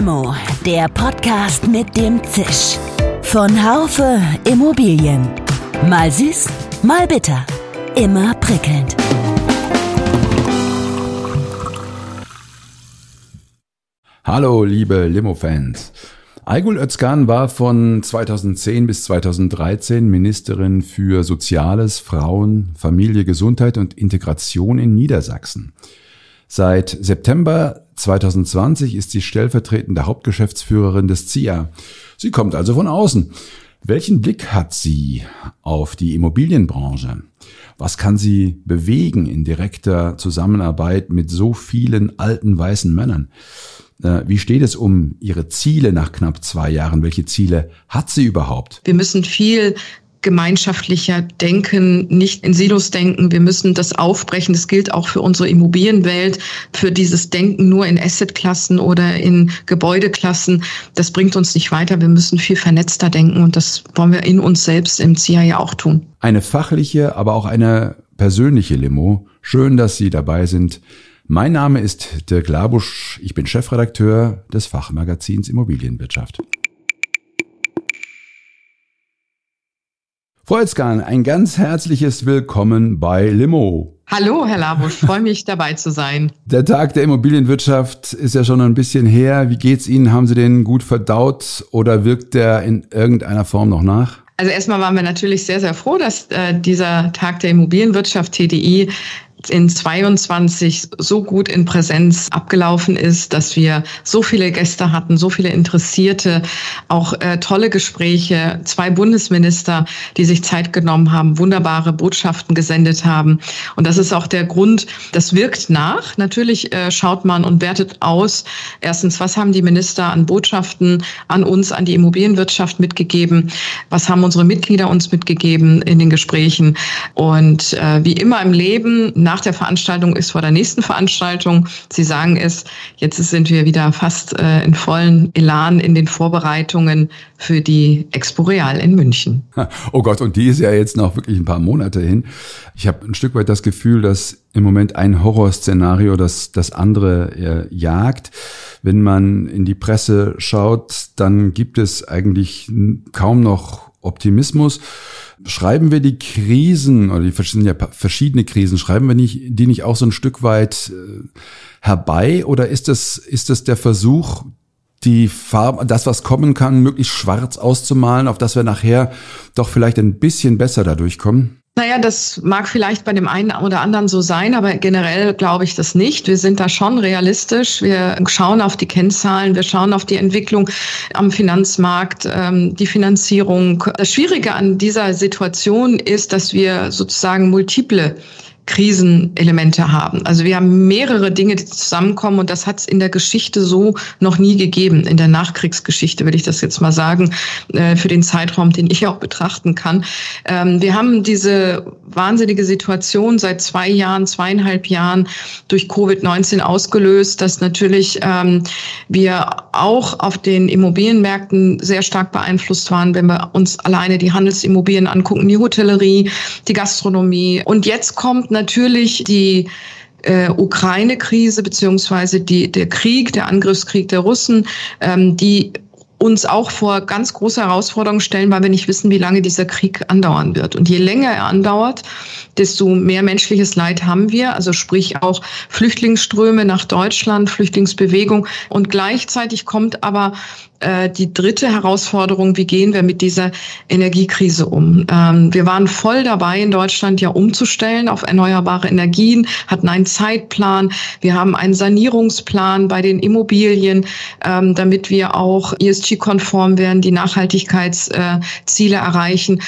Limo, der Podcast mit dem Zisch. Von Haufe Immobilien. Mal süß, mal bitter. Immer prickelnd. Hallo, liebe Limo-Fans. Aygul Özkan war von 2010 bis 2013 Ministerin für Soziales, Frauen, Familie, Gesundheit und Integration in Niedersachsen. Seit September 2020 ist sie stellvertretende Hauptgeschäftsführerin des ZIA. Sie kommt also von außen. Welchen Blick hat sie auf die Immobilienbranche? Was kann sie bewegen in direkter Zusammenarbeit mit so vielen alten weißen Männern? Äh, wie steht es um Ihre Ziele nach knapp zwei Jahren? Welche Ziele hat sie überhaupt? Wir müssen viel gemeinschaftlicher denken, nicht in Silos denken. Wir müssen das aufbrechen. Das gilt auch für unsere Immobilienwelt, für dieses Denken nur in Assetklassen oder in Gebäudeklassen. Das bringt uns nicht weiter. Wir müssen viel vernetzter denken und das wollen wir in uns selbst im CIA ja auch tun. Eine fachliche, aber auch eine persönliche Limo. Schön, dass Sie dabei sind. Mein Name ist Dirk Labusch. Ich bin Chefredakteur des Fachmagazins Immobilienwirtschaft. Volzkan, ein ganz herzliches Willkommen bei Limo. Hallo, Herr Labusch, freue mich dabei zu sein. Der Tag der Immobilienwirtschaft ist ja schon ein bisschen her. Wie geht's Ihnen? Haben Sie den gut verdaut oder wirkt der in irgendeiner Form noch nach? Also erstmal waren wir natürlich sehr, sehr froh, dass äh, dieser Tag der Immobilienwirtschaft TDI in 22 so gut in Präsenz abgelaufen ist, dass wir so viele Gäste hatten, so viele Interessierte, auch äh, tolle Gespräche, zwei Bundesminister, die sich Zeit genommen haben, wunderbare Botschaften gesendet haben. Und das ist auch der Grund, das wirkt nach. Natürlich äh, schaut man und wertet aus. Erstens, was haben die Minister an Botschaften an uns, an die Immobilienwirtschaft mitgegeben? Was haben unsere Mitglieder uns mitgegeben in den Gesprächen? Und äh, wie immer im Leben, nach der Veranstaltung ist vor der nächsten Veranstaltung. Sie sagen es, jetzt sind wir wieder fast äh, in vollen Elan in den Vorbereitungen für die Expo Real in München. Oh Gott, und die ist ja jetzt noch wirklich ein paar Monate hin. Ich habe ein Stück weit das Gefühl, dass im Moment ein Horrorszenario das, das andere äh, jagt. Wenn man in die Presse schaut, dann gibt es eigentlich kaum noch Optimismus. Schreiben wir die Krisen, oder die sind ja verschiedene Krisen, schreiben wir nicht, die nicht auch so ein Stück weit äh, herbei? Oder ist das, ist das der Versuch, die Farbe, das, was kommen kann, möglichst schwarz auszumalen, auf das wir nachher doch vielleicht ein bisschen besser dadurch kommen? Naja, das mag vielleicht bei dem einen oder anderen so sein, aber generell glaube ich das nicht. Wir sind da schon realistisch. Wir schauen auf die Kennzahlen, wir schauen auf die Entwicklung am Finanzmarkt, ähm, die Finanzierung. Das Schwierige an dieser Situation ist, dass wir sozusagen multiple Krisenelemente haben. Also wir haben mehrere Dinge, die zusammenkommen und das hat es in der Geschichte so noch nie gegeben. In der Nachkriegsgeschichte will ich das jetzt mal sagen, äh, für den Zeitraum, den ich auch betrachten kann. Ähm, wir haben diese wahnsinnige Situation seit zwei Jahren, zweieinhalb Jahren durch Covid-19 ausgelöst, dass natürlich ähm, wir auch auf den Immobilienmärkten sehr stark beeinflusst waren, wenn wir uns alleine die Handelsimmobilien angucken, die Hotellerie, die Gastronomie. Und jetzt kommt natürlich die äh, Ukraine-Krise beziehungsweise die, der Krieg, der Angriffskrieg der Russen, ähm, die uns auch vor ganz große Herausforderungen stellen, weil wir nicht wissen, wie lange dieser Krieg andauern wird. Und je länger er andauert, desto mehr menschliches Leid haben wir, also sprich auch Flüchtlingsströme nach Deutschland, Flüchtlingsbewegung. Und gleichzeitig kommt aber äh, die dritte Herausforderung, wie gehen wir mit dieser Energiekrise um? Ähm, wir waren voll dabei, in Deutschland ja umzustellen auf erneuerbare Energien, hatten einen Zeitplan. Wir haben einen Sanierungsplan bei den Immobilien, ähm, damit wir auch ESG-konform werden, die Nachhaltigkeitsziele erreichen.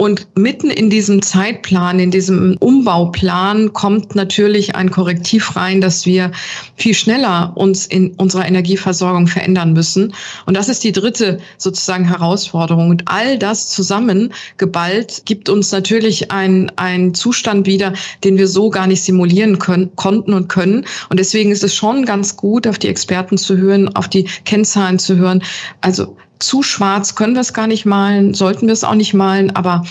Und mitten in diesem Zeitplan, in diesem Umbauplan kommt natürlich ein Korrektiv rein, dass wir viel schneller uns in unserer Energieversorgung verändern müssen. Und das ist die dritte sozusagen Herausforderung. Und all das zusammen geballt gibt uns natürlich einen, einen Zustand wieder, den wir so gar nicht simulieren können, konnten und können. Und deswegen ist es schon ganz gut, auf die Experten zu hören, auf die Kennzahlen zu hören. Also zu schwarz können wir es gar nicht malen, sollten wir es auch nicht malen, aber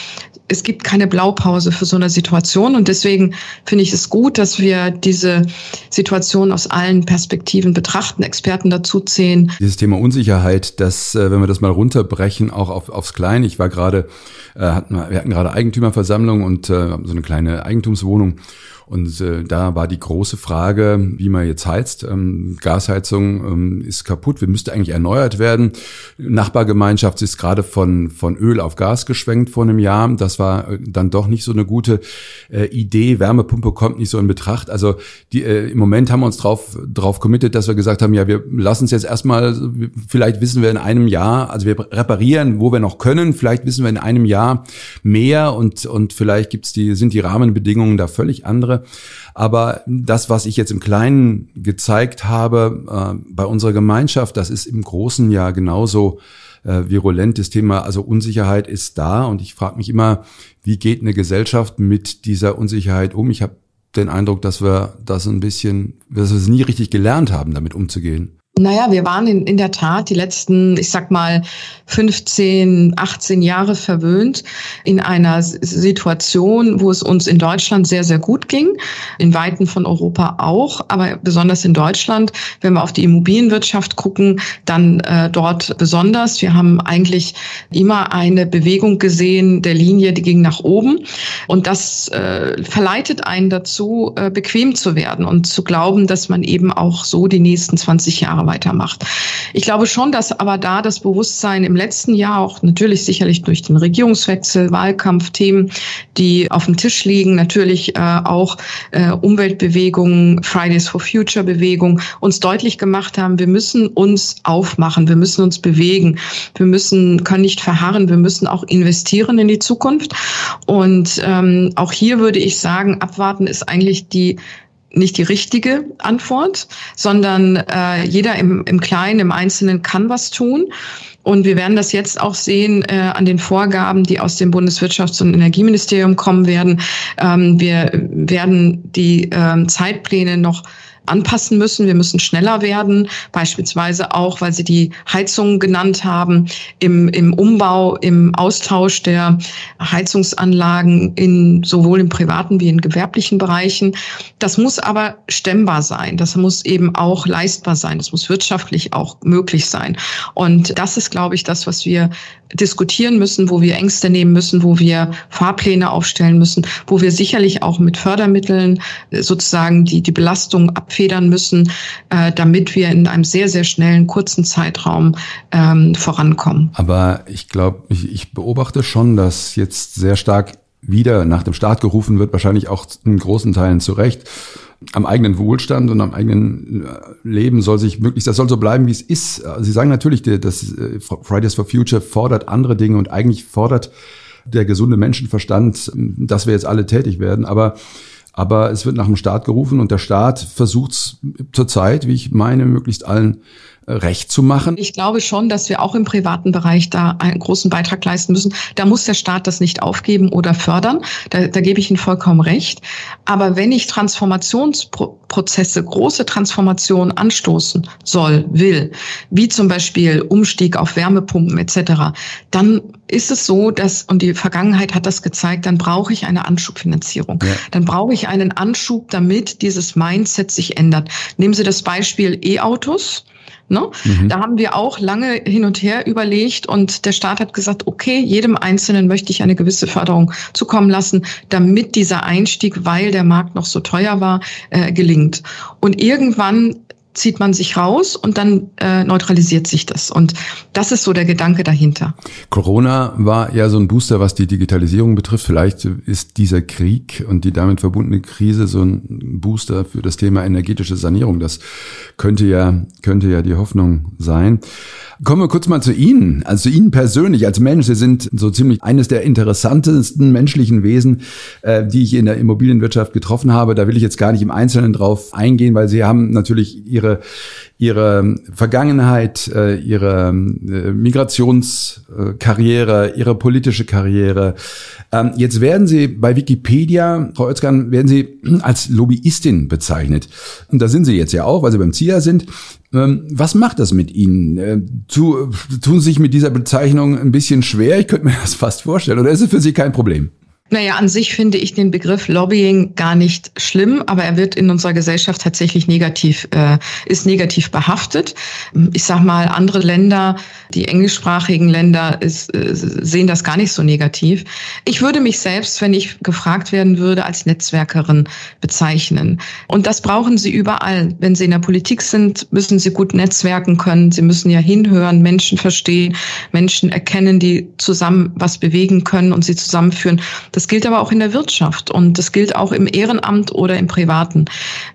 es gibt keine Blaupause für so eine Situation und deswegen finde ich es gut, dass wir diese Situation aus allen Perspektiven betrachten, Experten dazu. Dieses Thema Unsicherheit, das, äh, wenn wir das mal runterbrechen, auch auf, aufs Kleine. Ich war gerade, äh, wir hatten gerade Eigentümerversammlung und äh, so eine kleine Eigentumswohnung und äh, da war die große Frage, wie man jetzt heizt. Ähm, Gasheizung ähm, ist kaputt, wir müsste eigentlich erneuert werden. Nachbargemeinschaft ist gerade von, von Öl auf Gas geschwenkt vor einem Jahr. Das war äh, dann doch nicht so eine gute äh, Idee. Wärmepumpe kommt nicht so in Betracht. Also die, äh, im Moment haben wir uns drauf, drauf committed, dass wir gesagt haben, ja, wir lassen es jetzt erstmal, vielleicht wissen wir in einem Jahr, also wir reparieren, wo wir noch können. Vielleicht wissen wir in einem Jahr mehr und, und vielleicht gibt's die, sind die Rahmenbedingungen da völlig andere. Aber das, was ich jetzt im Kleinen gezeigt habe äh, bei unserer Gemeinschaft, das ist im Großen ja genauso äh, virulent. Das Thema, also Unsicherheit ist da. Und ich frage mich immer, wie geht eine Gesellschaft mit dieser Unsicherheit um? Ich habe den Eindruck, dass wir das ein bisschen, dass wir es nie richtig gelernt haben, damit umzugehen. Naja, wir waren in, in der Tat die letzten, ich sag mal, 15, 18 Jahre verwöhnt in einer Situation, wo es uns in Deutschland sehr, sehr gut ging, in Weiten von Europa auch, aber besonders in Deutschland. Wenn wir auf die Immobilienwirtschaft gucken, dann äh, dort besonders. Wir haben eigentlich immer eine Bewegung gesehen der Linie, die ging nach oben. Und das äh, verleitet einen dazu, äh, bequem zu werden und zu glauben, dass man eben auch so die nächsten 20 Jahre weitermacht. Ich glaube schon, dass aber da das Bewusstsein im letzten Jahr auch natürlich sicherlich durch den Regierungswechsel, Wahlkampfthemen, die auf dem Tisch liegen, natürlich äh, auch äh, Umweltbewegungen, Fridays for Future Bewegung uns deutlich gemacht haben, wir müssen uns aufmachen, wir müssen uns bewegen, wir müssen, können nicht verharren, wir müssen auch investieren in die Zukunft. Und ähm, auch hier würde ich sagen, abwarten ist eigentlich die nicht die richtige Antwort, sondern äh, jeder im, im Kleinen, im Einzelnen kann was tun. Und wir werden das jetzt auch sehen äh, an den Vorgaben, die aus dem Bundeswirtschafts- und Energieministerium kommen werden. Ähm, wir werden die ähm, Zeitpläne noch anpassen müssen. Wir müssen schneller werden, beispielsweise auch, weil Sie die Heizungen genannt haben, im, im Umbau, im Austausch der Heizungsanlagen in sowohl im privaten wie in gewerblichen Bereichen. Das muss aber stemmbar sein. Das muss eben auch leistbar sein. Das muss wirtschaftlich auch möglich sein. Und das ist, glaube ich, das, was wir diskutieren müssen, wo wir Ängste nehmen müssen, wo wir Fahrpläne aufstellen müssen, wo wir sicherlich auch mit Fördermitteln sozusagen die, die Belastung abfedern müssen, äh, damit wir in einem sehr, sehr schnellen, kurzen Zeitraum ähm, vorankommen. Aber ich glaube, ich, ich beobachte schon, dass jetzt sehr stark wieder nach dem Staat gerufen wird, wahrscheinlich auch in großen Teilen zu Recht am eigenen Wohlstand und am eigenen äh, Leben soll sich möglichst, das soll so bleiben, wie es ist. Sie sagen natürlich, dass äh, Fridays for Future fordert andere Dinge und eigentlich fordert der gesunde Menschenverstand, dass wir jetzt alle tätig werden. Aber aber es wird nach dem Staat gerufen und der Staat versucht es zurzeit, wie ich meine, möglichst allen recht zu machen? Ich glaube schon, dass wir auch im privaten Bereich da einen großen Beitrag leisten müssen. Da muss der Staat das nicht aufgeben oder fördern. Da, da gebe ich Ihnen vollkommen recht. Aber wenn ich Transformationsprozesse, große Transformationen anstoßen soll, will, wie zum Beispiel Umstieg auf Wärmepumpen etc., dann ist es so, dass, und die Vergangenheit hat das gezeigt, dann brauche ich eine Anschubfinanzierung. Ja. Dann brauche ich einen Anschub, damit dieses Mindset sich ändert. Nehmen Sie das Beispiel E-Autos. Ne? Mhm. Da haben wir auch lange hin und her überlegt und der Staat hat gesagt, okay, jedem Einzelnen möchte ich eine gewisse Förderung zukommen lassen, damit dieser Einstieg, weil der Markt noch so teuer war, äh, gelingt. Und irgendwann zieht man sich raus und dann äh, neutralisiert sich das. Und das ist so der Gedanke dahinter. Corona war ja so ein Booster, was die Digitalisierung betrifft. Vielleicht ist dieser Krieg und die damit verbundene Krise so ein Booster für das Thema energetische Sanierung. Das könnte ja, könnte ja die Hoffnung sein. Kommen wir kurz mal zu Ihnen, also zu Ihnen persönlich als Mensch. Sie sind so ziemlich eines der interessantesten menschlichen Wesen, äh, die ich in der Immobilienwirtschaft getroffen habe. Da will ich jetzt gar nicht im Einzelnen drauf eingehen, weil Sie haben natürlich Ihre ihre Vergangenheit, äh, ihre äh, Migrationskarriere, ihre politische Karriere. Ähm, jetzt werden Sie bei Wikipedia, Frau Özkan, werden Sie als Lobbyistin bezeichnet. Und da sind Sie jetzt ja auch, weil Sie beim ZIA sind. Ähm, was macht das mit Ihnen? Äh, tun Sie sich mit dieser Bezeichnung ein bisschen schwer? Ich könnte mir das fast vorstellen. Oder ist es für Sie kein Problem? Naja, an sich finde ich den Begriff Lobbying gar nicht schlimm, aber er wird in unserer Gesellschaft tatsächlich negativ, äh, ist negativ behaftet. Ich sag mal, andere Länder, die englischsprachigen Länder, ist, äh, sehen das gar nicht so negativ. Ich würde mich selbst, wenn ich gefragt werden würde, als Netzwerkerin bezeichnen. Und das brauchen Sie überall. Wenn Sie in der Politik sind, müssen Sie gut netzwerken können. Sie müssen ja hinhören, Menschen verstehen, Menschen erkennen, die zusammen was bewegen können und sie zusammenführen. Das gilt aber auch in der Wirtschaft und das gilt auch im Ehrenamt oder im Privaten.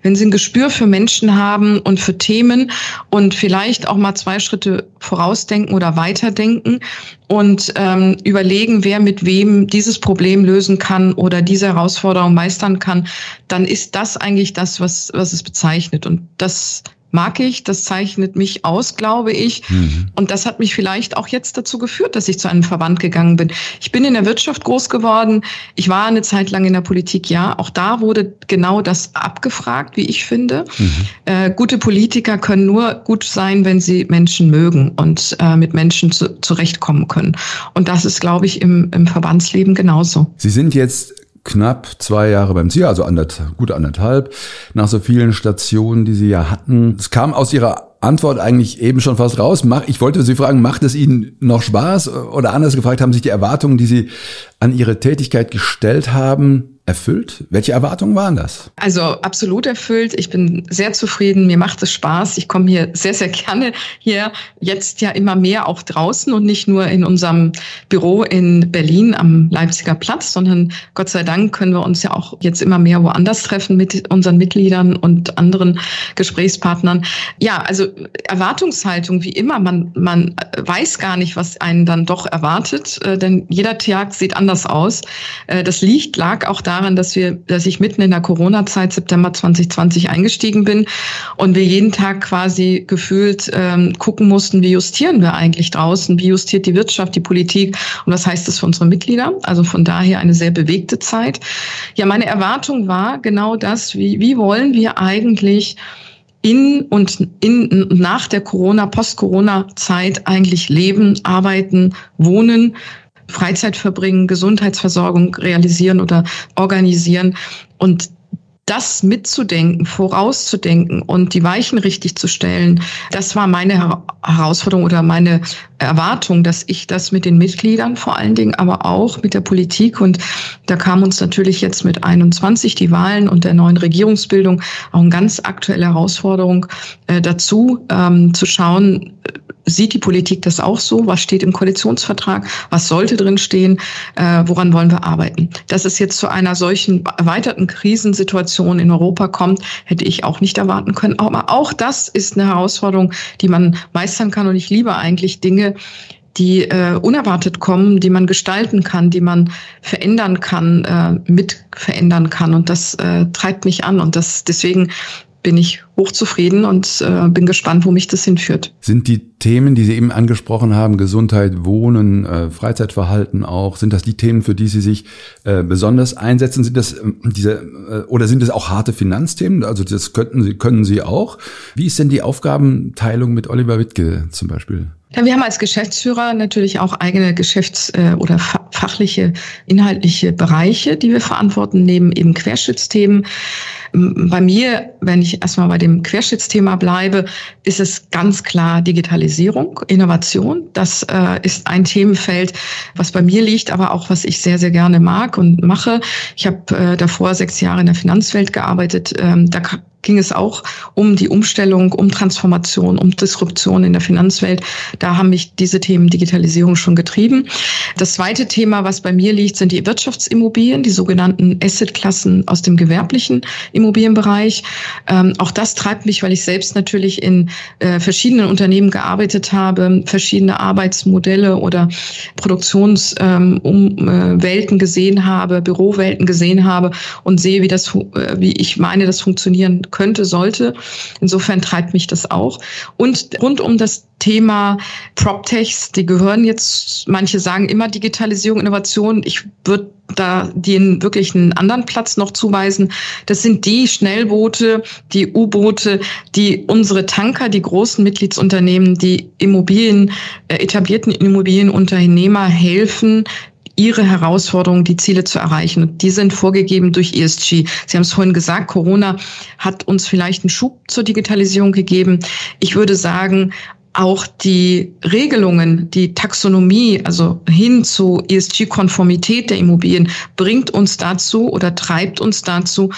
Wenn Sie ein Gespür für Menschen haben und für Themen und vielleicht auch mal zwei Schritte vorausdenken oder weiterdenken und ähm, überlegen, wer mit wem dieses Problem lösen kann oder diese Herausforderung meistern kann, dann ist das eigentlich das, was, was es bezeichnet. Und das mag ich, das zeichnet mich aus, glaube ich. Mhm. Und das hat mich vielleicht auch jetzt dazu geführt, dass ich zu einem Verband gegangen bin. Ich bin in der Wirtschaft groß geworden. Ich war eine Zeit lang in der Politik, ja. Auch da wurde genau das abgefragt, wie ich finde. Mhm. Äh, gute Politiker können nur gut sein, wenn sie Menschen mögen und äh, mit Menschen zu, zurechtkommen können. Und das ist, glaube ich, im, im Verbandsleben genauso. Sie sind jetzt knapp zwei Jahre beim Ziel, also anderth gut anderthalb, nach so vielen Stationen, die Sie ja hatten. Es kam aus Ihrer Antwort eigentlich eben schon fast raus. Ich wollte Sie fragen, macht es Ihnen noch Spaß? Oder anders gefragt, haben sich die Erwartungen, die Sie an Ihre Tätigkeit gestellt haben, erfüllt? Welche Erwartungen waren das? Also absolut erfüllt. Ich bin sehr zufrieden. Mir macht es Spaß. Ich komme hier sehr, sehr gerne hier. Jetzt ja immer mehr auch draußen und nicht nur in unserem Büro in Berlin am Leipziger Platz, sondern Gott sei Dank können wir uns ja auch jetzt immer mehr woanders treffen mit unseren Mitgliedern und anderen Gesprächspartnern. Ja, also Erwartungshaltung wie immer. Man, man weiß gar nicht, was einen dann doch erwartet, äh, denn jeder Tag sieht anders aus. Äh, das liegt, lag auch da daran, dass wir, dass ich mitten in der Corona-Zeit September 2020 eingestiegen bin und wir jeden Tag quasi gefühlt ähm, gucken mussten, wie justieren wir eigentlich draußen, wie justiert die Wirtschaft, die Politik und was heißt das für unsere Mitglieder? Also von daher eine sehr bewegte Zeit. Ja, meine Erwartung war genau das, wie, wie wollen wir eigentlich in und in, nach der Corona, Post-Corona-Zeit eigentlich leben, arbeiten, wohnen, Freizeit verbringen, Gesundheitsversorgung realisieren oder organisieren. Und das mitzudenken, vorauszudenken und die Weichen richtig zu stellen, das war meine Herausforderung oder meine Erwartung, dass ich das mit den Mitgliedern vor allen Dingen, aber auch mit der Politik und da kam uns natürlich jetzt mit 21 die Wahlen und der neuen Regierungsbildung auch eine ganz aktuelle Herausforderung äh, dazu, ähm, zu schauen, Sieht die Politik das auch so? Was steht im Koalitionsvertrag? Was sollte drin stehen? Äh, woran wollen wir arbeiten? Dass es jetzt zu einer solchen erweiterten Krisensituation in Europa kommt, hätte ich auch nicht erwarten können. Aber auch das ist eine Herausforderung, die man meistern kann. Und ich liebe eigentlich Dinge, die äh, unerwartet kommen, die man gestalten kann, die man verändern kann, äh, mit verändern kann. Und das äh, treibt mich an. Und das deswegen bin ich hochzufrieden und äh, bin gespannt, wo mich das hinführt. Sind die Themen, die Sie eben angesprochen haben, Gesundheit, Wohnen, äh, Freizeitverhalten auch, sind das die Themen, für die Sie sich äh, besonders einsetzen? Sind das äh, diese äh, oder sind es auch harte Finanzthemen? Also das könnten Sie können Sie auch. Wie ist denn die Aufgabenteilung mit Oliver Wittke zum Beispiel? Ja, wir haben als Geschäftsführer natürlich auch eigene geschäfts- äh, oder fachliche, inhaltliche Bereiche, die wir verantworten, neben eben Querschnittsthemen. Bei mir, wenn ich erstmal bei dem Querschnittsthema bleibe, ist es ganz klar Digitalisierung, Innovation. Das äh, ist ein Themenfeld, was bei mir liegt, aber auch was ich sehr, sehr gerne mag und mache. Ich habe äh, davor sechs Jahre in der Finanzwelt gearbeitet. Ähm, da ging es auch um die Umstellung, um Transformation, um Disruption in der Finanzwelt. Da haben mich diese Themen Digitalisierung schon getrieben. Das zweite Thema, was bei mir liegt, sind die Wirtschaftsimmobilien, die sogenannten Assetklassen aus dem gewerblichen Immobilienbereich. Ähm, auch das treibt mich, weil ich selbst natürlich in äh, verschiedenen Unternehmen gearbeitet habe, verschiedene Arbeitsmodelle oder Produktionswelten ähm, äh, gesehen habe, Bürowelten gesehen habe und sehe, wie das, äh, wie ich meine, das funktionieren könnte, sollte. Insofern treibt mich das auch. Und rund um das Thema PropTechs, die gehören jetzt, manche sagen immer Digitalisierung, Innovation. Ich würde da denen wirklich einen anderen Platz noch zuweisen. Das sind die Schnellboote, die U-Boote, die unsere Tanker, die großen Mitgliedsunternehmen, die Immobilien, äh, etablierten Immobilienunternehmer helfen, ihre Herausforderungen, die Ziele zu erreichen. Und die sind vorgegeben durch ESG. Sie haben es vorhin gesagt, Corona hat uns vielleicht einen Schub zur Digitalisierung gegeben. Ich würde sagen, auch die Regelungen, die Taxonomie, also hin zu ESG-Konformität der Immobilien, bringt uns dazu oder treibt uns dazu,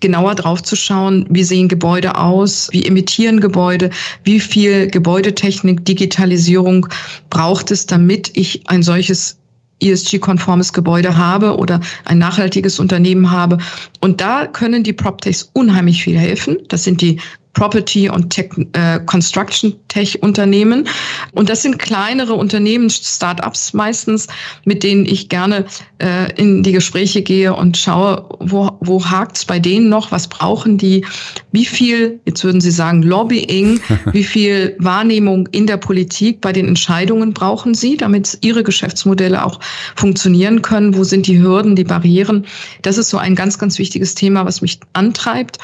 genauer drauf zu schauen, wie sehen Gebäude aus, wie emittieren Gebäude, wie viel Gebäudetechnik, Digitalisierung braucht es, damit ich ein solches ESG-konformes Gebäude habe oder ein nachhaltiges Unternehmen habe. Und da können die PropTechs unheimlich viel helfen. Das sind die Property und Tech, äh, Construction Tech Unternehmen. Und das sind kleinere Unternehmen, Startups meistens, mit denen ich gerne äh, in die Gespräche gehe und schaue, wo, wo hakt's bei denen noch, was brauchen die, wie viel, jetzt würden Sie sagen, Lobbying, wie viel Wahrnehmung in der Politik bei den Entscheidungen brauchen sie, damit ihre Geschäftsmodelle auch funktionieren können, wo sind die Hürden, die Barrieren. Das ist so ein ganz, ganz wichtiges Thema, was mich antreibt.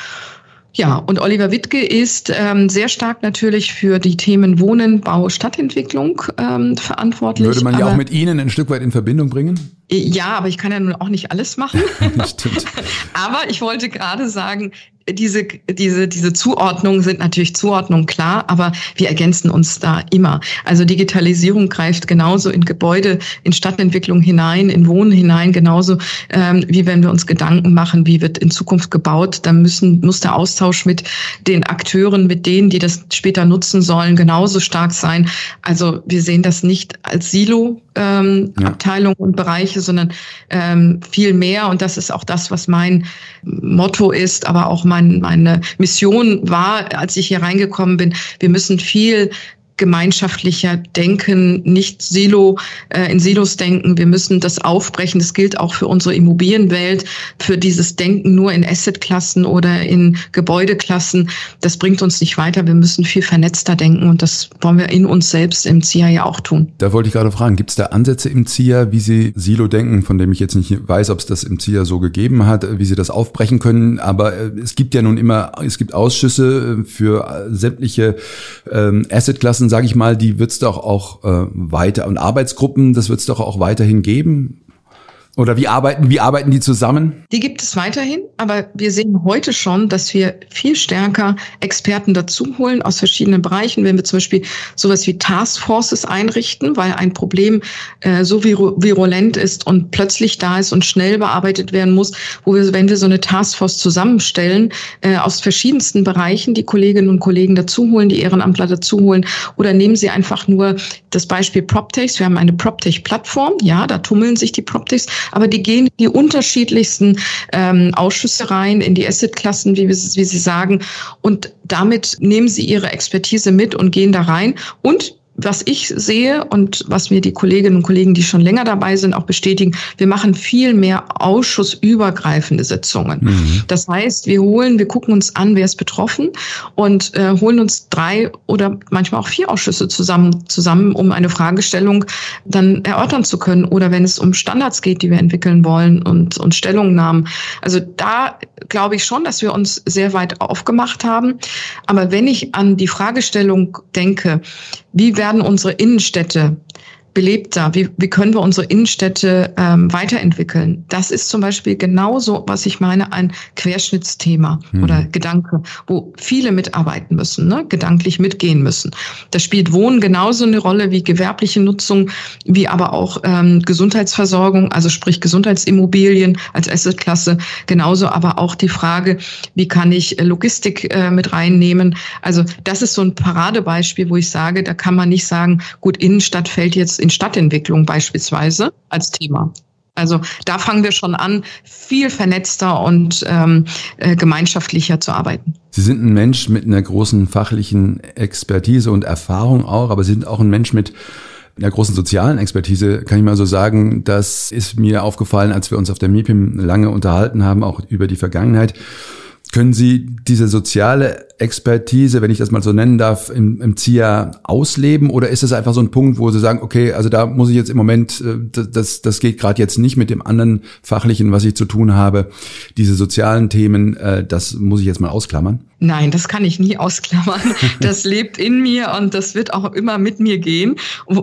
Ja, und Oliver Wittke ist ähm, sehr stark natürlich für die Themen Wohnen, Bau, Stadtentwicklung ähm, verantwortlich. Würde man ja auch mit Ihnen ein Stück weit in Verbindung bringen? Ja, aber ich kann ja nun auch nicht alles machen. Stimmt. aber ich wollte gerade sagen, diese, diese, diese Zuordnungen sind natürlich Zuordnungen klar, aber wir ergänzen uns da immer. Also Digitalisierung greift genauso in Gebäude, in Stadtentwicklung hinein, in Wohnen hinein, genauso ähm, wie wenn wir uns Gedanken machen, wie wird in Zukunft gebaut, dann müssen, muss der Austausch mit den Akteuren, mit denen, die das später nutzen sollen, genauso stark sein. Also wir sehen das nicht als Silo, ähm, ja. Abteilungen und Bereiche, sondern ähm, viel mehr. Und das ist auch das, was mein Motto ist, aber auch mein, meine Mission war, als ich hier reingekommen bin. Wir müssen viel gemeinschaftlicher denken, nicht Silo äh, in Silos denken. Wir müssen das aufbrechen. Das gilt auch für unsere Immobilienwelt, für dieses Denken nur in Assetklassen oder in Gebäudeklassen. Das bringt uns nicht weiter. Wir müssen viel vernetzter denken und das wollen wir in uns selbst im ZIA ja auch tun. Da wollte ich gerade fragen, gibt es da Ansätze im ZIA, wie Sie Silo denken, von dem ich jetzt nicht weiß, ob es das im ZIA so gegeben hat, wie Sie das aufbrechen können. Aber äh, es gibt ja nun immer, es gibt Ausschüsse äh, für sämtliche ähm, Assetklassen sage ich mal, die wird es doch auch äh, weiter und Arbeitsgruppen, das wird es doch auch weiterhin geben. Oder wie arbeiten, wie arbeiten die zusammen? Die gibt es weiterhin, aber wir sehen heute schon, dass wir viel stärker Experten dazu holen aus verschiedenen Bereichen. Wenn wir zum Beispiel sowas wie Taskforces einrichten, weil ein Problem äh, so virulent ist und plötzlich da ist und schnell bearbeitet werden muss, wo wir, wenn wir so eine Taskforce zusammenstellen, äh, aus verschiedensten Bereichen die Kolleginnen und Kollegen dazu holen, die Ehrenamtler dazu holen, oder nehmen Sie einfach nur das Beispiel PropTechs. Wir haben eine PropTech-Plattform, ja, da tummeln sich die PropTechs aber die gehen in die unterschiedlichsten ähm, Ausschüsse rein, in die Assetklassen, wie, wie Sie sagen. Und damit nehmen sie ihre Expertise mit und gehen da rein. Und was ich sehe und was mir die Kolleginnen und Kollegen, die schon länger dabei sind, auch bestätigen, wir machen viel mehr ausschussübergreifende Sitzungen. Mhm. Das heißt, wir holen, wir gucken uns an, wer ist betroffen und äh, holen uns drei oder manchmal auch vier Ausschüsse zusammen, zusammen, um eine Fragestellung dann erörtern zu können. Oder wenn es um Standards geht, die wir entwickeln wollen und, und Stellungnahmen. Also da glaube ich schon, dass wir uns sehr weit aufgemacht haben. Aber wenn ich an die Fragestellung denke, wie werden unsere Innenstädte belebter? Wie, wie können wir unsere Innenstädte ähm, weiterentwickeln? Das ist zum Beispiel genauso, was ich meine, ein Querschnittsthema mhm. oder Gedanke, wo viele mitarbeiten müssen, ne? gedanklich mitgehen müssen. Das spielt Wohnen genauso eine Rolle wie gewerbliche Nutzung, wie aber auch ähm, Gesundheitsversorgung, also sprich Gesundheitsimmobilien als Assetklasse, genauso aber auch die Frage, wie kann ich Logistik äh, mit reinnehmen? Also das ist so ein Paradebeispiel, wo ich sage, da kann man nicht sagen, gut, Innenstadt fällt jetzt in Stadtentwicklung beispielsweise als Thema. Also da fangen wir schon an, viel vernetzter und ähm, äh, gemeinschaftlicher zu arbeiten. Sie sind ein Mensch mit einer großen fachlichen Expertise und Erfahrung auch, aber Sie sind auch ein Mensch mit einer großen sozialen Expertise, kann ich mal so sagen. Das ist mir aufgefallen, als wir uns auf der MIPIM lange unterhalten haben, auch über die Vergangenheit. Können Sie diese soziale Expertise, wenn ich das mal so nennen darf, im, im ZIA ausleben? Oder ist es einfach so ein Punkt, wo Sie sagen, okay, also da muss ich jetzt im Moment, äh, das, das geht gerade jetzt nicht mit dem anderen Fachlichen, was ich zu tun habe. Diese sozialen Themen, äh, das muss ich jetzt mal ausklammern? Nein, das kann ich nie ausklammern. Das lebt in mir und das wird auch immer mit mir gehen,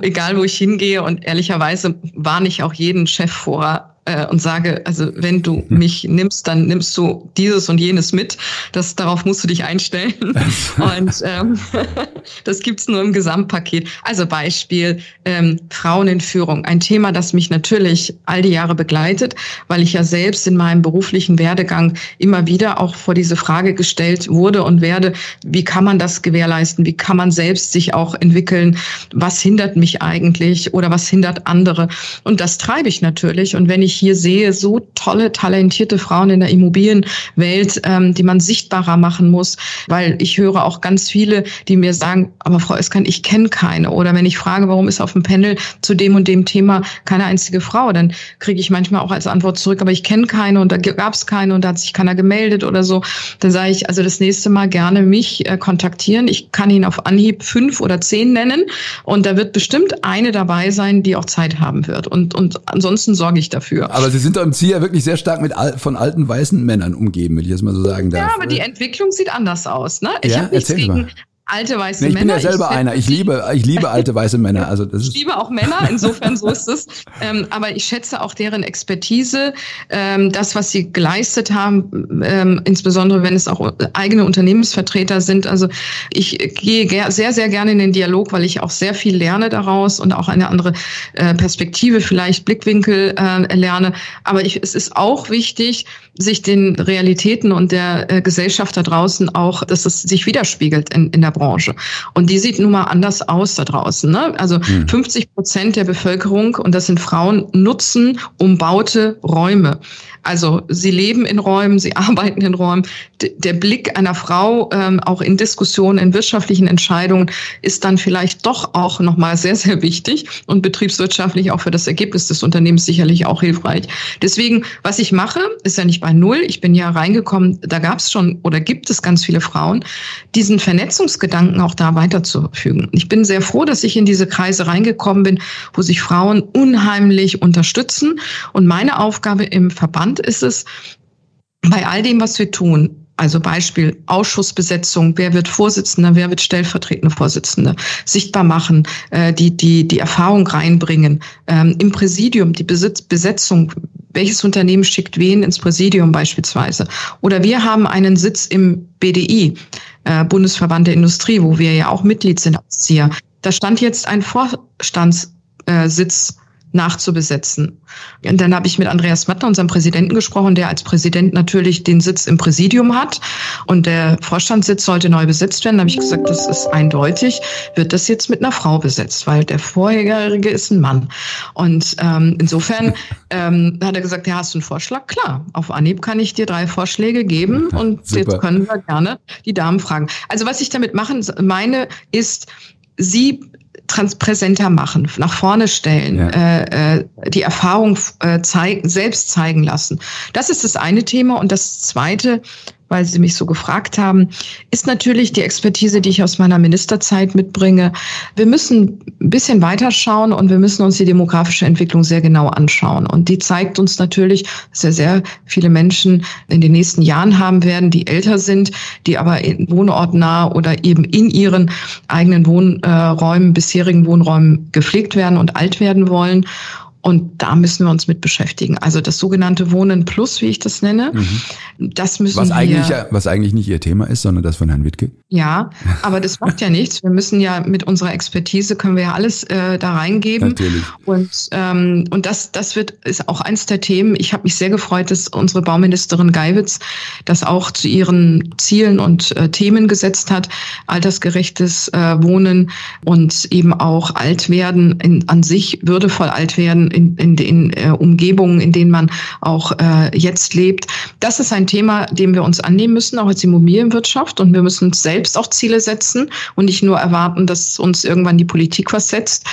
egal wo ich hingehe. Und ehrlicherweise warne ich auch jeden Chef vor, äh, und sage, also wenn du hm. mich nimmst, dann nimmst du dieses und jenes mit. Das, darauf musst du dich einstellen. und ähm, das gibt's nur im Gesamtpaket. Also Beispiel ähm, Frauen in Führung. Ein Thema, das mich natürlich all die Jahre begleitet, weil ich ja selbst in meinem beruflichen Werdegang immer wieder auch vor diese Frage gestellt wurde und werde, wie kann man das gewährleisten? Wie kann man selbst sich auch entwickeln? Was hindert mich eigentlich oder was hindert andere? Und das treibe ich natürlich. Und wenn ich hier sehe, so tolle, talentierte Frauen in der Immobilienwelt, ähm, die man sichtbarer machen muss, weil ich höre auch ganz viele, die mir sagen, aber Frau Eskan, ich kenne keine. Oder wenn ich frage, warum ist auf dem Panel zu dem und dem Thema keine einzige Frau, dann kriege ich manchmal auch als Antwort zurück, aber ich kenne keine und da gab es keine und da hat sich keiner gemeldet oder so. Dann sage ich, also das nächste Mal gerne mich äh, kontaktieren. Ich kann Ihnen auf Anhieb fünf oder zehn nennen und da wird bestimmt eine dabei sein, die auch Zeit haben wird. Und, und ansonsten sorge ich dafür. Aber Sie sind doch im Ziel ja wirklich sehr stark mit von alten weißen Männern umgeben, will ich jetzt mal so sagen darf. Ja, aber die Entwicklung sieht anders aus. Ne? Ich ja, habe nichts gegen, alte weiße nee, ich Männer. Ich bin ja selber ich einer. Ich liebe, ich liebe alte weiße Männer. Also das ist ich liebe auch Männer, insofern so ist es. Ähm, aber ich schätze auch deren Expertise, ähm, das, was sie geleistet haben, ähm, insbesondere wenn es auch eigene Unternehmensvertreter sind. Also ich gehe sehr, sehr gerne in den Dialog, weil ich auch sehr viel lerne daraus und auch eine andere äh, Perspektive, vielleicht Blickwinkel äh, lerne. Aber ich, es ist auch wichtig, sich den Realitäten und der äh, Gesellschaft da draußen auch, dass es sich widerspiegelt in, in der Branche. Und die sieht nun mal anders aus da draußen. Ne? Also hm. 50 Prozent der Bevölkerung, und das sind Frauen, nutzen umbaute Räume. Also sie leben in Räumen, sie arbeiten in Räumen. D der Blick einer Frau ähm, auch in Diskussionen, in wirtschaftlichen Entscheidungen ist dann vielleicht doch auch nochmal sehr, sehr wichtig und betriebswirtschaftlich auch für das Ergebnis des Unternehmens sicherlich auch hilfreich. Deswegen, was ich mache, ist ja nicht bei Null. Ich bin ja reingekommen, da gab es schon oder gibt es ganz viele Frauen, diesen Vernetzungsgedanken auch da weiterzufügen. Ich bin sehr froh, dass ich in diese Kreise reingekommen bin, wo sich Frauen unheimlich unterstützen. Und meine Aufgabe im Verband ist es, bei all dem, was wir tun, also Beispiel Ausschussbesetzung, wer wird Vorsitzender, wer wird stellvertretende Vorsitzende, sichtbar machen, äh, die, die, die Erfahrung reinbringen, ähm, im Präsidium die Besitz, Besetzung, welches Unternehmen schickt wen ins Präsidium beispielsweise. Oder wir haben einen Sitz im BDI, äh, Bundesverband der Industrie, wo wir ja auch Mitglied sind als ZIA. Da stand jetzt ein Vorstandssitz nachzubesetzen. Und dann habe ich mit Andreas Mattner, unserem Präsidenten, gesprochen, der als Präsident natürlich den Sitz im Präsidium hat. Und der Vorstandssitz sollte neu besetzt werden. Da habe ich gesagt, das ist eindeutig, wird das jetzt mit einer Frau besetzt, weil der vorherige ist ein Mann. Und ähm, insofern ähm, hat er gesagt, ja, hast du einen Vorschlag? Klar, auf Anhieb kann ich dir drei Vorschläge geben und Super. jetzt können wir gerne die Damen fragen. Also was ich damit machen meine, ist, sie transpräsenter machen, nach vorne stellen, ja. äh, äh, die Erfahrung äh, zeigen, selbst zeigen lassen. Das ist das eine Thema. Und das zweite, weil Sie mich so gefragt haben, ist natürlich die Expertise, die ich aus meiner Ministerzeit mitbringe. Wir müssen ein bisschen weiter schauen und wir müssen uns die demografische Entwicklung sehr genau anschauen. Und die zeigt uns natürlich, dass wir sehr viele Menschen in den nächsten Jahren haben werden, die älter sind, die aber wohnortnah oder eben in ihren eigenen Wohnräumen, bisherigen Wohnräumen gepflegt werden und alt werden wollen. Und da müssen wir uns mit beschäftigen. Also das sogenannte Wohnen Plus, wie ich das nenne, mhm. das müssen was wir. Eigentlich, was eigentlich nicht Ihr Thema ist, sondern das von Herrn Wittke. Ja, aber das macht ja nichts. Wir müssen ja mit unserer Expertise können wir ja alles äh, da reingeben. Natürlich. Und ähm, und das das wird ist auch eins der Themen. Ich habe mich sehr gefreut, dass unsere Bauministerin Geiwitz das auch zu ihren Zielen und äh, Themen gesetzt hat. Altersgerechtes äh, Wohnen und eben auch alt werden in, an sich würdevoll alt werden in, in den äh, Umgebungen, in denen man auch äh, jetzt lebt. Das ist ein Thema, dem wir uns annehmen müssen, auch als Immobilienwirtschaft. Und wir müssen uns selbst auch Ziele setzen und nicht nur erwarten, dass uns irgendwann die Politik was setzt.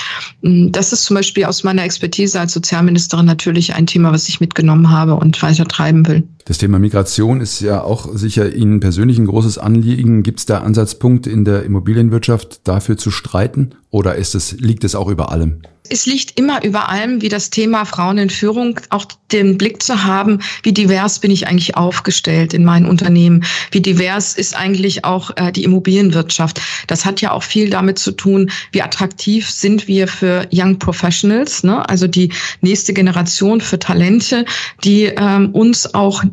Hm, das ist zum Beispiel aus meiner Expertise als Sozialministerin natürlich ein Thema, was ich mitgenommen habe und weiter treiben will. Das Thema Migration ist ja auch sicher Ihnen persönlich ein großes Anliegen. Gibt es da Ansatzpunkte in der Immobilienwirtschaft dafür zu streiten oder ist es, liegt es auch über allem? Es liegt immer über allem, wie das Thema Frauen in Führung, auch den Blick zu haben, wie divers bin ich eigentlich aufgestellt in meinen Unternehmen, wie divers ist eigentlich auch äh, die Immobilienwirtschaft. Das hat ja auch viel damit zu tun, wie attraktiv sind wir für Young Professionals, ne? also die nächste Generation für Talente, die ähm, uns auch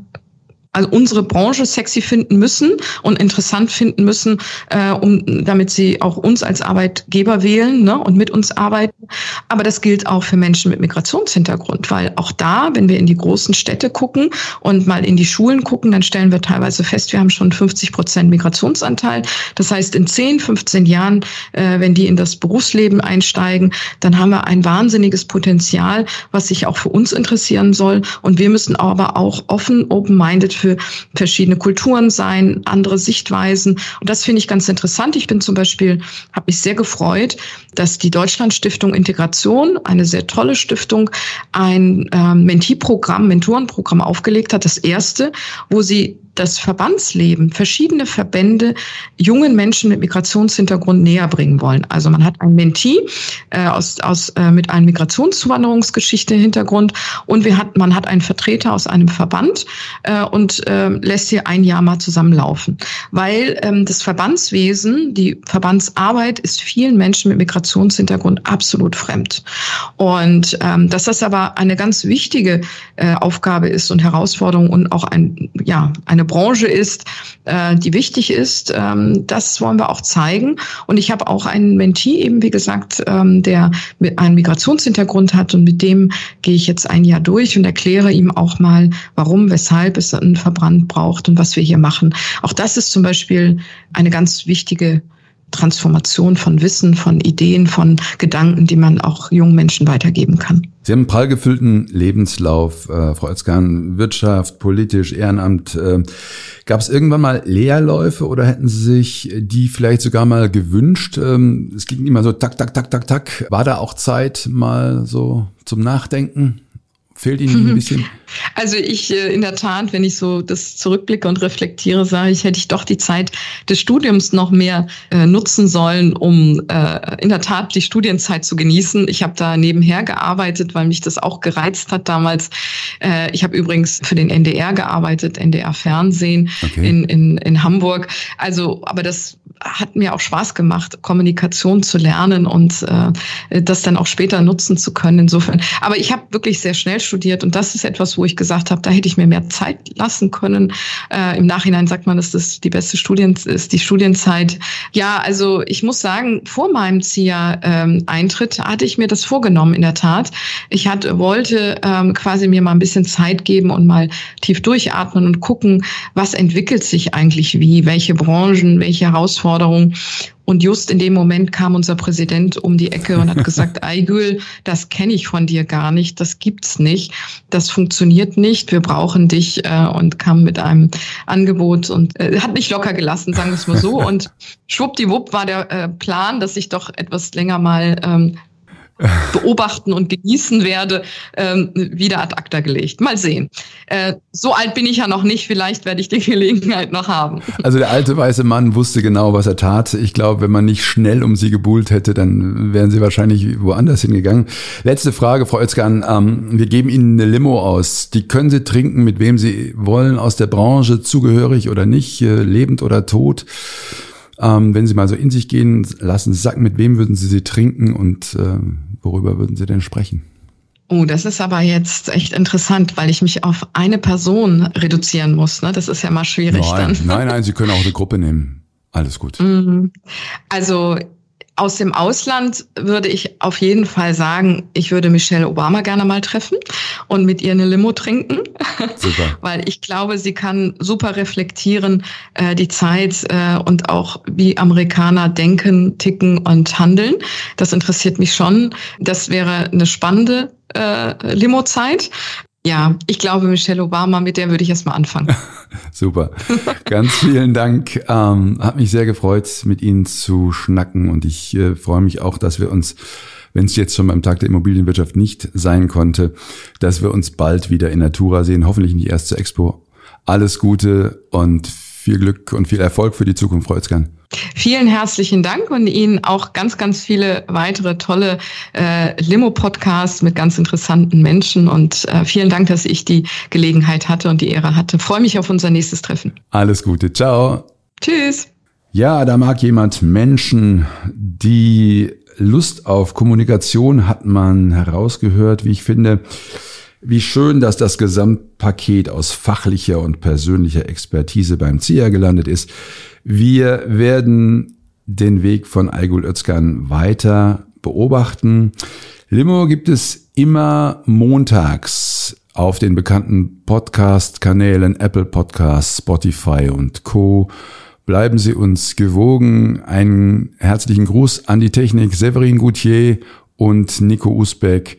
also unsere Branche sexy finden müssen und interessant finden müssen, äh, um damit sie auch uns als Arbeitgeber wählen ne, und mit uns arbeiten. Aber das gilt auch für Menschen mit Migrationshintergrund, weil auch da, wenn wir in die großen Städte gucken und mal in die Schulen gucken, dann stellen wir teilweise fest, wir haben schon 50 Prozent Migrationsanteil. Das heißt, in 10, 15 Jahren, äh, wenn die in das Berufsleben einsteigen, dann haben wir ein wahnsinniges Potenzial, was sich auch für uns interessieren soll. Und wir müssen aber auch offen, open-minded für verschiedene Kulturen sein, andere Sichtweisen. Und das finde ich ganz interessant. Ich bin zum Beispiel, habe mich sehr gefreut, dass die Deutschlandstiftung Integration, eine sehr tolle Stiftung, ein äh, Mentee-Programm, Mentorenprogramm aufgelegt hat, das erste, wo sie das Verbandsleben, verschiedene Verbände jungen Menschen mit Migrationshintergrund näher bringen wollen. Also man hat ein Mentee äh, aus, aus, äh, mit einem Migrationszuwanderungsgeschichte Hintergrund und wir hat, man hat einen Vertreter aus einem Verband äh, und äh, lässt hier ein Jahr mal zusammenlaufen. Weil ähm, das Verbandswesen, die Verbandsarbeit ist vielen Menschen mit Migrationshintergrund absolut fremd. Und ähm, dass das aber eine ganz wichtige äh, Aufgabe ist und Herausforderung und auch ein, ja, eine eine Branche ist, äh, die wichtig ist. Ähm, das wollen wir auch zeigen. Und ich habe auch einen Mentee eben, wie gesagt, ähm, der mit einem Migrationshintergrund hat und mit dem gehe ich jetzt ein Jahr durch und erkläre ihm auch mal, warum, weshalb es einen Verbrannt braucht und was wir hier machen. Auch das ist zum Beispiel eine ganz wichtige Transformation von Wissen, von Ideen, von Gedanken, die man auch jungen Menschen weitergeben kann. Sie haben einen prall gefüllten Lebenslauf, äh, Frau Özkan, Wirtschaft, politisch, Ehrenamt. Äh, Gab es irgendwann mal Leerläufe oder hätten Sie sich die vielleicht sogar mal gewünscht? Ähm, es ging immer so tak, tak, tak, tak, tak. War da auch Zeit mal so zum Nachdenken? Fehlt Ihnen ein bisschen? Also ich äh, in der Tat, wenn ich so das zurückblicke und reflektiere, sage ich, hätte ich doch die Zeit des Studiums noch mehr äh, nutzen sollen, um äh, in der Tat die Studienzeit zu genießen. Ich habe da nebenher gearbeitet, weil mich das auch gereizt hat damals. Ich habe übrigens für den NDR gearbeitet, NDR Fernsehen okay. in, in, in Hamburg. Also, aber das hat mir auch Spaß gemacht, Kommunikation zu lernen und äh, das dann auch später nutzen zu können. Insofern. Aber ich habe wirklich sehr schnell studiert und das ist etwas, wo ich gesagt habe, da hätte ich mir mehr Zeit lassen können. Äh, Im Nachhinein sagt man, dass das die beste Studien ist, die Studienzeit. Ja, also ich muss sagen, vor meinem ZIA-Eintritt ähm, hatte ich mir das vorgenommen, in der Tat. Ich hatte, wollte ähm, quasi mir mal ein bisschen Zeit geben und mal tief durchatmen und gucken, was entwickelt sich eigentlich wie, welche Branchen, welche Herausforderungen Herausforderung. Und just in dem Moment kam unser Präsident um die Ecke und hat gesagt, Aigül, das kenne ich von dir gar nicht, das gibt's nicht, das funktioniert nicht, wir brauchen dich äh, und kam mit einem Angebot und äh, hat mich locker gelassen, sagen wir es mal so. Und schwuppdiwupp war der äh, Plan, dass ich doch etwas länger mal ähm, beobachten und genießen werde, ähm, wieder ad acta gelegt. Mal sehen. Äh, so alt bin ich ja noch nicht, vielleicht werde ich die Gelegenheit noch haben. Also der alte weiße Mann wusste genau, was er tat. Ich glaube, wenn man nicht schnell um sie gebuhlt hätte, dann wären sie wahrscheinlich woanders hingegangen. Letzte Frage, Frau Özkan. Ähm, wir geben Ihnen eine Limo aus. Die können Sie trinken, mit wem Sie wollen, aus der Branche, zugehörig oder nicht, äh, lebend oder tot. Ähm, wenn Sie mal so in sich gehen, lassen Sie sagen, mit wem würden Sie sie trinken und äh, worüber würden Sie denn sprechen? Oh, das ist aber jetzt echt interessant, weil ich mich auf eine Person reduzieren muss. Ne? Das ist ja mal schwierig nein, dann. Nein, nein, Sie können auch eine Gruppe nehmen. Alles gut. Mhm. Also aus dem Ausland würde ich auf jeden Fall sagen, ich würde Michelle Obama gerne mal treffen und mit ihr eine Limo trinken. Super. Weil ich glaube, sie kann super reflektieren, äh, die Zeit äh, und auch wie Amerikaner denken, ticken und handeln. Das interessiert mich schon. Das wäre eine spannende äh, Limo-Zeit. Ja, ich glaube, Michelle Obama, mit der würde ich erstmal anfangen. Super. Ganz vielen Dank. Ähm, hat mich sehr gefreut, mit Ihnen zu schnacken und ich äh, freue mich auch, dass wir uns, wenn es jetzt schon beim Tag der Immobilienwirtschaft nicht sein konnte, dass wir uns bald wieder in Natura sehen. Hoffentlich nicht erst zur Expo. Alles Gute und viel Glück und viel Erfolg für die Zukunft, Özkan. Vielen herzlichen Dank und Ihnen auch ganz, ganz viele weitere tolle äh, Limo-Podcasts mit ganz interessanten Menschen. Und äh, vielen Dank, dass ich die Gelegenheit hatte und die Ehre hatte. Freue mich auf unser nächstes Treffen. Alles Gute. Ciao. Tschüss. Ja, da mag jemand Menschen, die Lust auf Kommunikation hat man herausgehört, wie ich finde. Wie schön, dass das Gesamtpaket aus fachlicher und persönlicher Expertise beim ZIA gelandet ist. Wir werden den Weg von Aygul Özkan weiter beobachten. Limo gibt es immer montags auf den bekannten Podcast-Kanälen Apple Podcasts, Spotify und Co. Bleiben Sie uns gewogen. Einen herzlichen Gruß an die Technik Severin Goutier und Nico Usbeck.